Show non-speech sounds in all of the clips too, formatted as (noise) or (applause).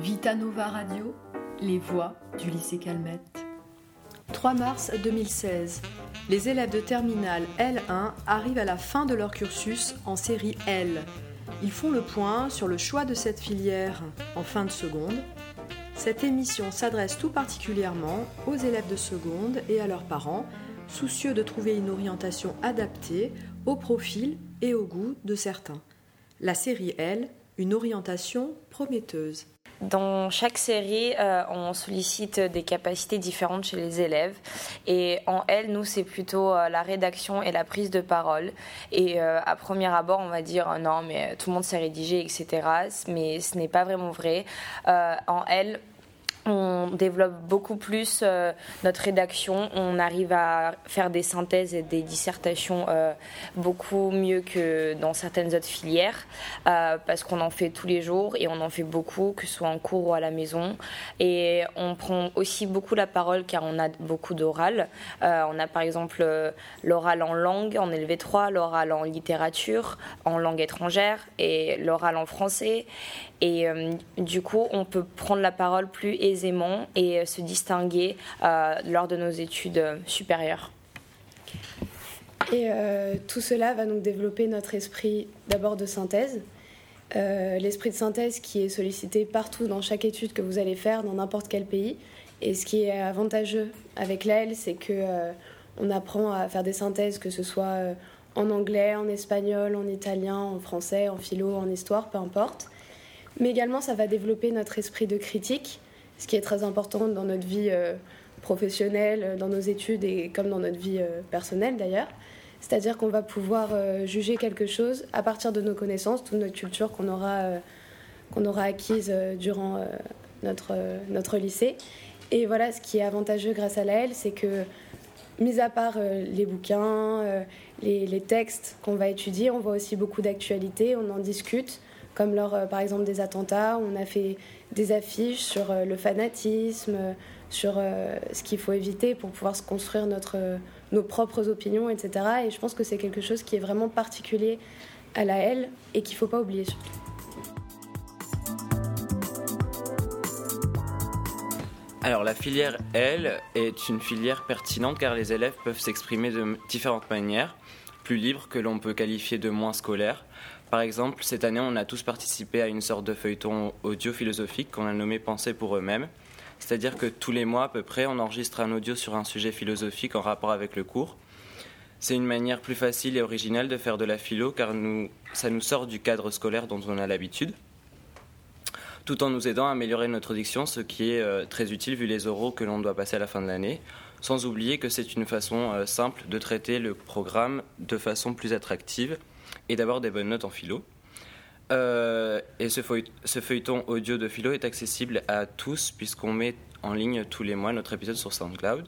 Vita Nova Radio, les voix du lycée Calmette. 3 mars 2016. Les élèves de terminale L1 arrivent à la fin de leur cursus en série L. Ils font le point sur le choix de cette filière en fin de seconde. Cette émission s'adresse tout particulièrement aux élèves de seconde et à leurs parents, soucieux de trouver une orientation adaptée au profil et au goût de certains. La série L, une orientation prometteuse. Dans chaque série, euh, on sollicite des capacités différentes chez les élèves. Et en L, nous, c'est plutôt euh, la rédaction et la prise de parole. Et euh, à premier abord, on va dire non, mais tout le monde sait rédiger, etc. Mais ce n'est pas vraiment vrai. en L, on développe beaucoup plus euh, notre rédaction, on arrive à faire des synthèses et des dissertations euh, beaucoup mieux que dans certaines autres filières, euh, parce qu'on en fait tous les jours et on en fait beaucoup, que ce soit en cours ou à la maison. Et on prend aussi beaucoup la parole car on a beaucoup d'oral. on a par exemple l'oral en langue en LV3, l'oral en littérature, en langue étrangère et l'oral en français. Et du coup, on peut prendre la parole plus aisément et euh, se distinguer euh, lors de nos études euh, supérieures. Et tout cela va donc développer notre esprit d'abord de synthèse, l'esprit de synthèse qui est sollicité partout dans chaque étude que vous allez faire dans n'importe quel pays. Et ce qui est avantageux avec l'AL, c'est que on apprend à faire des synthèses, que ce soit en anglais, en espagnol, en italien, en français, en philo, en histoire, peu importe. Mais également, ça va développer notre esprit de critique ce qui est très important dans notre vie euh, professionnelle, euh, dans nos études et comme dans notre vie euh, personnelle d'ailleurs. C'est-à-dire qu'on va pouvoir juger quelque chose à partir de nos connaissances, toute notre culture qu'on aura, qu'on aura acquise durant notre, notre lycée. Et voilà, ce qui est avantageux grâce à la c'est que, mis à part les bouquins, les, les, textes qu'on va étudier, on voit aussi beaucoup d'actualités, on en discute, comme lors, par exemple, des attentats. On a fait des affiches sur euh, le fanatisme, sur euh, ce qu'il faut éviter pour pouvoir se construire notre, euh, nos propres opinions, etc. Et je pense que c'est quelque chose qui est vraiment particulier à la L et qu'il ne faut pas oublier. Alors la filière L est une filière pertinente car les élèves peuvent s'exprimer de différentes manières, plus libres que l'on peut qualifier de moins scolaires. Par exemple, cette année, on a tous participé à une sorte de feuilleton audio-philosophique qu'on a nommé Penser pour eux-mêmes. C'est-à-dire que tous les mois à peu près, on enregistre un audio sur un sujet philosophique en rapport avec le cours. C'est une manière plus facile et originale de faire de la philo car ça nous sort du cadre scolaire dont on a l'habitude, tout en nous aidant à améliorer notre diction, ce qui est euh, très utile vu les oraux que l'on doit passer à la fin de l'année, sans oublier que c'est une façon euh, simple de traiter le programme de façon plus attractive et d'avoir des bonnes notes en philo. Euh, et ce, feuilleton audio de philo est accessible à tous puisqu'on met en ligne tous les mois notre épisode sur SoundCloud.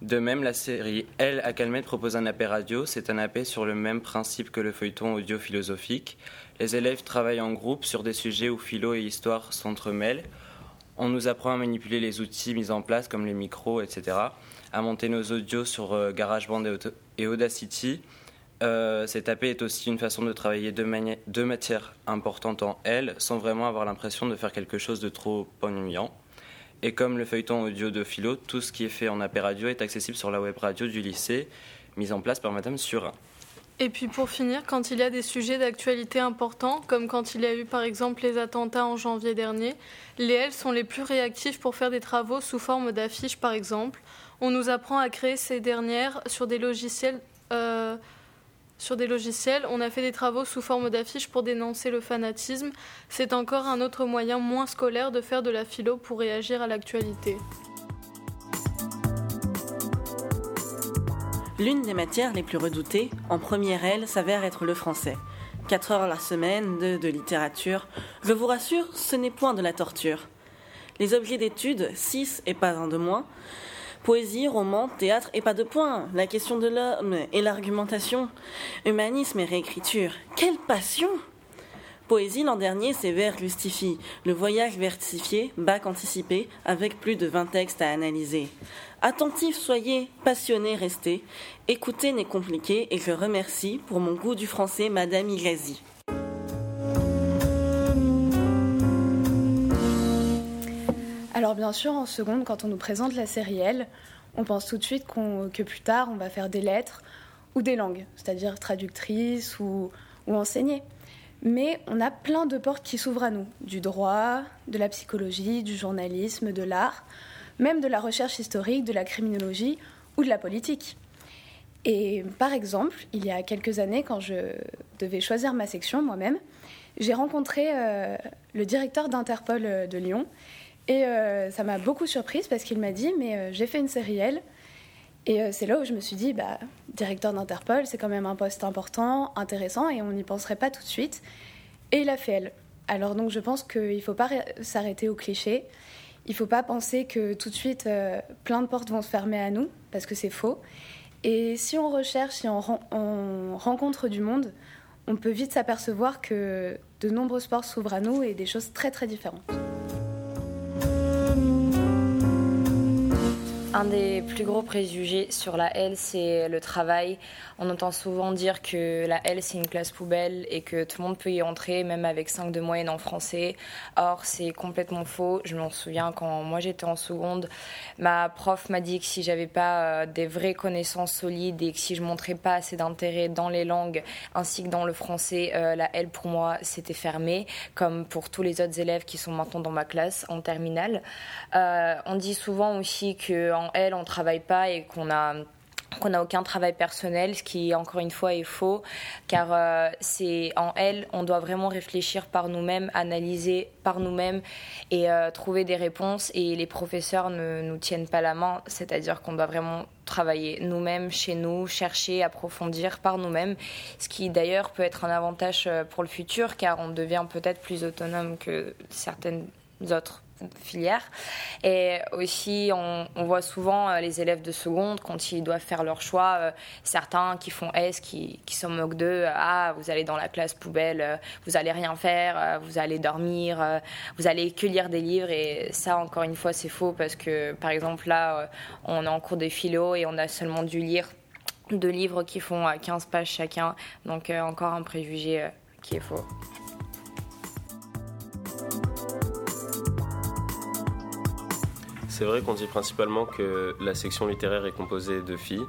De même, la série Elle à Calmette propose un AP radio. C'est un AP sur le même principe que le feuilleton audio philosophique. Les élèves travaillent en groupe sur des sujets où philo et histoire s'entremêlent. On nous apprend à manipuler les outils mis en place comme les micros, etc. À monter nos audios sur euh, GarageBand et Audacity euh, cet AP est aussi une façon de travailler deux, matières importantes en L sans vraiment avoir l'impression de faire quelque chose de trop ennuyant. Et comme le feuilleton audio de philo, tout ce qui est fait en AP radio est accessible sur la web radio du lycée, mise en place par Madame Surin. Et puis pour finir, quand il y a des sujets d'actualité importants, comme quand il y a eu par exemple les attentats en janvier dernier, les L sont les plus réactifs pour faire des travaux sous forme d'affiches par exemple. On nous apprend à créer ces dernières sur des logiciels euh, sur des logiciels. On a fait des travaux sous forme d'affiches pour dénoncer le fanatisme. C'est encore un autre moyen moins scolaire de faire de la philo pour réagir à l'actualité. L'une des matières les plus redoutées, en première L, s'avère être le français. 4 heures la semaine de, de littérature. Je vous rassure, ce n'est point de la torture. Les objets d'étude, 6 et pas un de moins, Poésie, roman, théâtre et pas de point. La question de l'homme et l'argumentation. Humanisme et réécriture. Quelle passion Poésie l'an dernier, ses vers justifient le voyage versifié, bac anticipé, avec plus de 20 textes à analyser. Attentifs soyez, passionnés restez. Écouter n'est compliqué et je remercie pour mon goût du français Madame Igazi. Alors bien sûr, en seconde, quand on nous présente la série L, on pense tout de suite que plus tard, on va faire des lettres ou des langues, c'est-à-dire traductrice ou, ou enseigner. Mais on a plein de portes qui s'ouvrent à nous, du droit, de la psychologie, du journalisme, de l'art, même de la recherche historique, de la criminologie ou de la politique. Et par exemple, il y a quelques années, quand je devais choisir ma section moi-même, j'ai rencontré euh, le directeur d'Interpol euh, de Lyon. Et euh, ça m'a beaucoup surprise parce qu'il m'a dit Mais j'ai fait une série L. Et c'est là où je me suis dit bah, Directeur d'Interpol, c'est quand même un poste important, intéressant, et on n'y penserait pas tout de suite. Et il a fait L. Alors donc je pense qu'il ne faut pas s'arrêter au cliché. Il ne faut pas penser que tout de suite plein de portes vont se fermer à nous, parce que c'est faux. Et si on recherche, si on, on rencontre du monde, on peut vite s'apercevoir que de nombreux sports s'ouvrent à nous et des choses très très différentes. London Un des plus gros préjugés sur la L, c'est le travail. On entend souvent dire que la L, c'est une classe poubelle et que tout le monde peut y entrer, même avec 5 de moyenne en français. Or, c'est complètement faux. Je m'en souviens quand moi j'étais en seconde, ma prof m'a dit que si j'avais pas euh, des vraies connaissances solides et que si je montrais pas assez d'intérêt dans les langues ainsi que dans le français, euh, la L pour moi c'était fermé, comme pour tous les autres élèves qui sont maintenant dans ma classe en terminale. Euh, on dit souvent aussi que en L, on travaille pas et qu'on a qu'on n'a aucun travail personnel, ce qui encore une fois est faux, car euh, c'est en L, on doit vraiment réfléchir par nous-mêmes, analyser par nous-mêmes et euh, trouver des réponses. Et les professeurs ne nous tiennent pas la main, c'est-à-dire qu'on doit vraiment travailler nous-mêmes chez nous, chercher, approfondir par nous-mêmes, ce qui d'ailleurs peut être un avantage euh, pour le futur, car on devient peut-être plus autonome que certaines autres filière. Et aussi, on, voit souvent euh, les élèves de seconde, quand ils doivent faire leur choix, euh, certains qui font S, qui, qui se moquent d'eux. Ah, vous allez dans la classe poubelle, euh, vous allez rien faire, vous allez dormir, vous allez que lire des livres. Et ça, encore une fois, c'est faux parce que, par exemple, là, on est en cours de philo et on a seulement dû lire deux livres qui font 15 pages chacun. Donc, encore un préjugé qui est faux. C'est vrai qu'on dit principalement que la section littéraire est composée de filles.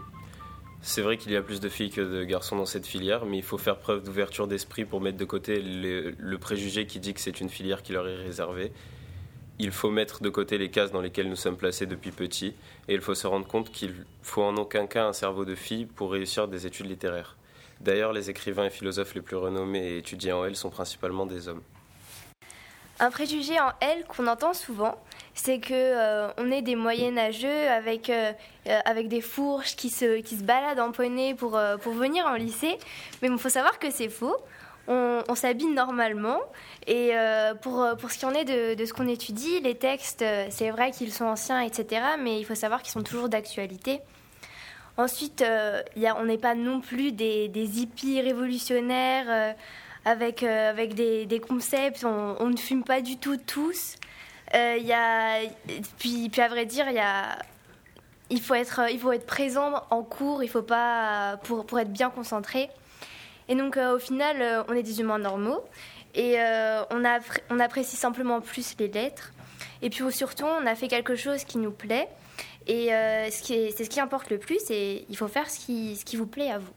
C'est vrai qu'il y a plus de filles que de garçons dans cette filière, mais il faut faire preuve d'ouverture d'esprit pour mettre de côté le, préjugé qui dit que c'est une filière qui leur est réservée. Il faut mettre de côté les cases dans lesquelles nous sommes placés depuis petit, et il faut se rendre compte qu'il faut en aucun cas un cerveau de fille pour réussir des études littéraires. D'ailleurs, les écrivains et philosophes les plus renommés et étudiés en L sont principalement des hommes. Un préjugé en L qu'on entend souvent, c'est que euh, on est des moyenâgeux avec euh, euh, avec des fourches qui se qui se baladent en poney pour pour venir en lycée. Mais il faut savoir que c'est faux. On, s'habille normalement et pour pour ce qui en est de, ce qu'on étudie, les textes, c'est vrai qu'ils sont anciens, etc. Mais il faut savoir qu'ils sont toujours d'actualité. Ensuite, on n'est pas non plus des, des hippies révolutionnaires avec, avec des, concepts. On, on, ne fume pas du tout tous. Euh, puis, à vrai dire, il faut être, présent en cours. Il faut pas pour, être bien concentré. Et donc euh, au final, euh, on est des humains normaux et on, apprécie simplement plus les lettres. Et puis surtout, on a fait quelque chose qui nous plaît. Et c'est ce qui importe le plus. Et il faut faire ce qui vous plaît à vous.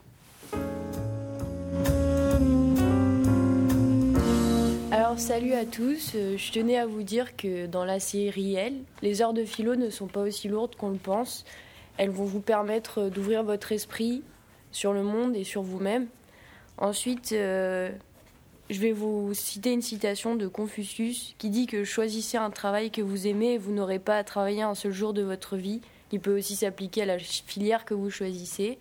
Alors salut à tous, euh, je tenais à vous dire que dans la série les heures de philo ne sont pas aussi lourdes qu'on le pense. Elles vont vous permettre d'ouvrir votre esprit sur le monde et sur vous-même. Ensuite, euh, je vais vous citer une citation de Confucius qui dit que choisissez un travail que vous aimez et vous n'aurez pas à travailler un seul jour de votre vie, qui peut aussi s'appliquer à la filière que vous choisissez.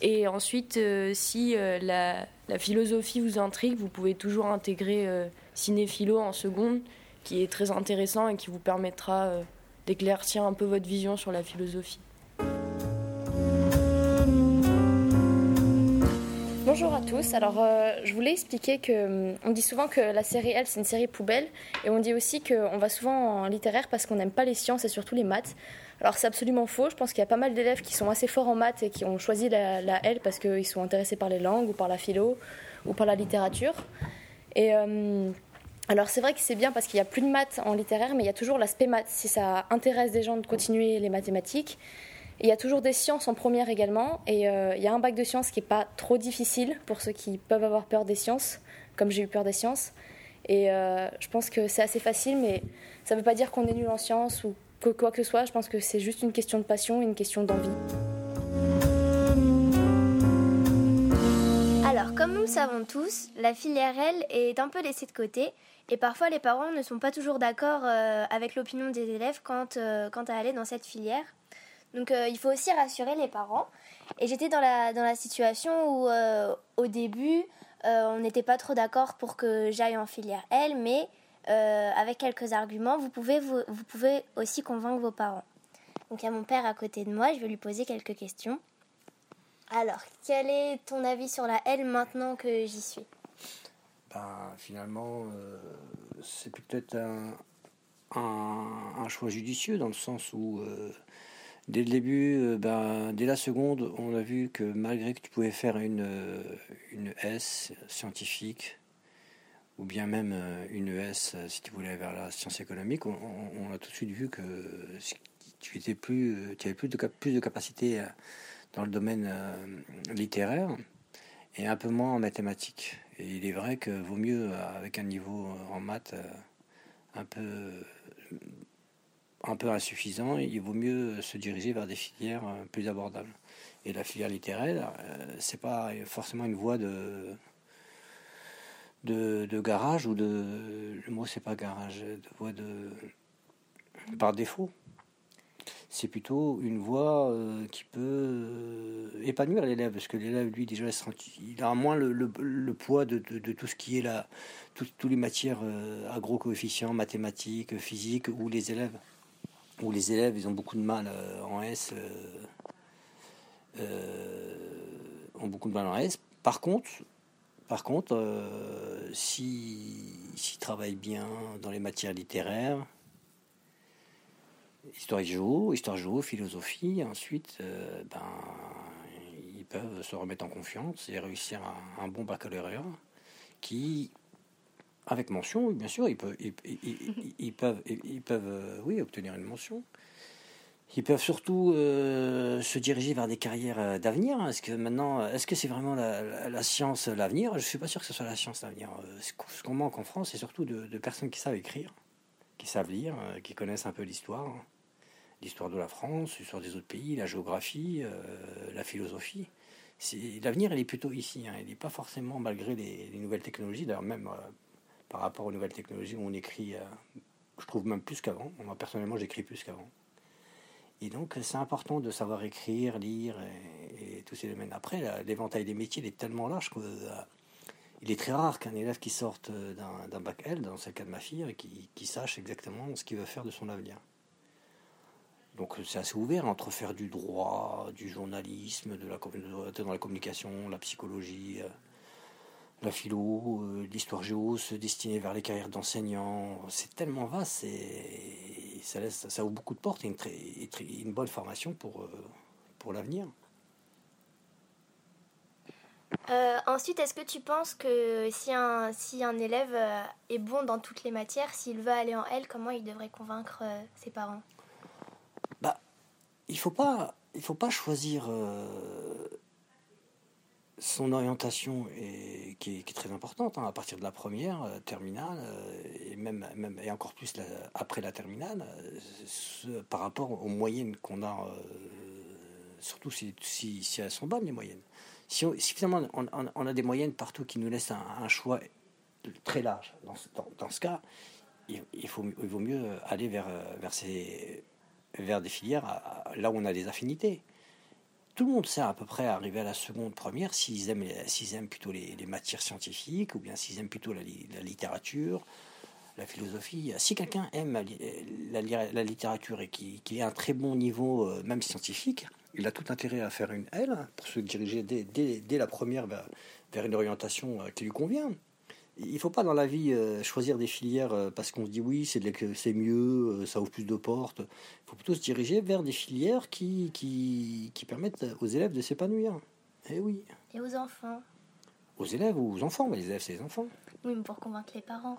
Et ensuite, euh, si euh, la, philosophie vous intrigue, vous pouvez toujours intégrer euh, Cinéphilo en seconde, qui est très intéressant et qui vous permettra d'éclaircir un peu votre vision sur la philosophie. Bonjour à tous. Alors, je voulais expliquer que on dit souvent que la série L c'est une série poubelle, et on dit aussi qu'on va souvent en littéraire parce qu'on n'aime pas les sciences et surtout les maths. Alors c'est absolument faux. Je pense qu'il y a pas mal d'élèves qui sont assez forts en maths et qui ont choisi la, L parce qu'ils sont intéressés par les langues ou par la philo ou par la littérature. Et, euh, Alors c'est vrai que c'est bien parce qu'il n'y a plus de maths en littéraire, mais il y a toujours l'aspect maths. Si ça intéresse des gens de continuer les mathématiques, il y a toujours des sciences en première également, et euh, il y a un bac de sciences qui n'est pas trop difficile pour ceux qui peuvent avoir peur des sciences, comme j'ai eu peur des sciences. Et euh, je pense que c'est assez facile, mais ça ne veut pas dire qu'on est nul en sciences ou quoi que ce soit. Je pense que c'est juste une question de passion et une question d'envie. Alors, comme nous le savons tous, la filière L est un peu laissée de côté et parfois les parents ne sont pas toujours d'accord euh, avec l'opinion des élèves quant à aller dans cette filière. Donc euh, il faut aussi rassurer les parents. Et j'étais dans la, dans la situation où euh, au début, euh, on n'était pas trop d'accord pour que j'aille en filière L, mais avec quelques arguments, vous pouvez, vous, vous, pouvez aussi convaincre vos parents. Donc il y a mon père à côté de moi, je vais lui poser quelques questions. Alors, quel est ton avis sur la L maintenant que j'y suis? Ben, Finalement, c'est peut-être un, un, un, choix judicieux dans le sens où Dès le début, euh, ben, dès la seconde, on a vu que malgré que tu pouvais faire une, euh, une S scientifique, ou bien même euh, une ES si tu voulais vers la science économique, on, a tout de suite vu que tu, étais plus, tu avais plus de, plus de capacité dans le domaine littéraire et un peu moins en mathématiques. Et il est vrai que vaut mieux, avec un niveau en maths un peu un peu insuffisant, il vaut mieux se diriger vers des filières euh, plus abordables. Et la filière littéraire, euh, c'est pas forcément une voie de, de, garage ou de. Le mot, c'est pas garage, de voie de. par défaut. C'est plutôt une voie euh, qui peut épanouir l'élève, parce que l'élève, lui, déjà, il a moins le, le, poids de, de, tout ce qui est là, toutes les matières agro-coefficients, mathématiques, physiques, où les élèves où les élèves ils ont beaucoup de mal euh, en S, euh, euh, ont beaucoup de mal en S. Par contre, par contre, s'ils travaillent bien dans les matières littéraires, histoire géo, histoire géo, philosophie, ensuite, ben, ils peuvent se remettre en confiance et réussir un bon baccalauréat qui avec mention, bien sûr, ils peuvent, ils, peuvent, ils peuvent euh, oui, obtenir une mention. Ils peuvent surtout euh, se diriger vers des carrières euh, d'avenir. Est-ce que maintenant, est-ce que c'est vraiment la, science l'avenir? Je ne suis pas sûr que ce soit la science l'avenir. Ce qu'on manque en France, c'est surtout de, personnes qui savent écrire, qui savent lire, qui connaissent un peu l'histoire, l'histoire de la France, l'histoire des autres pays, la géographie, la philosophie. L'avenir, il est plutôt ici. Hein. Il n'est pas forcément, malgré les nouvelles technologies, d'ailleurs même par rapport aux nouvelles technologies où on écrit, euh, je trouve même plus qu'avant. Moi, personnellement, j'écris plus qu'avant. Et donc, c'est important de savoir écrire, lire et, tous ces domaines. Après, l'éventail des métiers il est tellement large qu'il euh, est très rare qu'un élève qui sorte d'un bac L, dans le cas de ma fille, qui, qui sache exactement ce qu'il veut faire de son avenir. Donc c'est assez ouvert entre faire du droit, du journalisme, de la, dans la communication, la psychologie, euh, la philo, euh, l'histoire géo, se destiner vers les carrières d'enseignants, c'est tellement vaste, et ça, laisse, ça ouvre beaucoup de portes et une, très, une bonne formation pour, euh, pour l'avenir. Euh, ensuite, est-ce que tu penses que si un, si un élève est bon dans toutes les matières, s'il veut aller en L, comment il devrait convaincre ses parents? Bah, Il ne faut, pas, il faut pas choisir son orientation est, qui, est, très importante hein, à partir de la première euh, terminale euh, et même, encore plus après la terminale euh, par rapport aux moyennes qu'on a surtout si, si, si, elles sont bonnes les moyennes. Si, finalement on, a des moyennes partout qui nous laissent un, choix très large dans, ce cas il, faut, il vaut mieux aller vers, vers des filières là où on a des affinités tout le monde sait à peu près arriver à la seconde première s'ils aiment, s'ils aiment plutôt les, matières scientifiques ou bien s'ils aiment plutôt la, littérature, la philosophie. Si quelqu'un aime la, littérature et qui, qui, a un très bon niveau, euh, même scientifique, il a tout intérêt à faire une L pour se diriger dès, la première vers, une orientation euh, qui lui convient il faut pas dans la vie euh, choisir des filières euh, parce qu'on se dit oui, c'est, mieux, euh, ça ouvre plus de portes. Il faut plutôt se diriger vers des filières qui, qui, qui permettent aux élèves de s'épanouir. Eh oui. Et aux enfants? Aux élèves ou aux enfants Les élèves, c'est les enfants. Oui, mais pour convaincre les parents.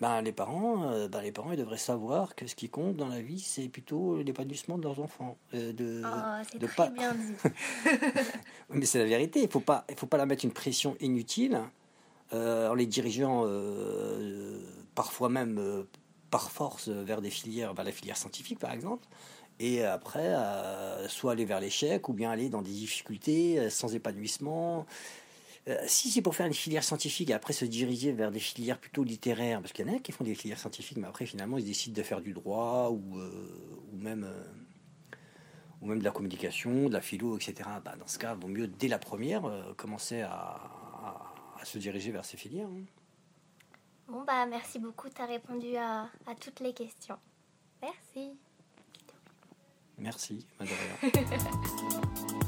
Ben, les parents, euh, ben, les parents, ils devraient savoir que ce qui compte dans la vie, c'est plutôt l'épanouissement de leurs enfants. euh, de, Oh, c'est de très pas- bien dit. (laughs) Mais c'est la vérité. Il faut pas, il faut pas la mettre une pression inutile euh, en les dirigeant euh, parfois même euh, par force vers des filières, vers la filière scientifique par exemple. Et après, euh, soit aller vers l'échec ou bien aller dans des difficultés euh, sans épanouissement. Euh, si c'est pour faire une filière scientifique et après se diriger vers des filières plutôt littéraires, parce qu'il y en a qui font des filières scientifiques, mais après finalement ils décident de faire du droit ou, euh, ou même euh, ou même de la communication, de la philo, etc. Bah, dans ce cas, vaut mieux dès la première commencer à, à- à se diriger vers ces filières. hein. Bon, bah, merci beaucoup. Tu as répondu à, à toutes les questions. Merci. Merci, Madame. (laughs)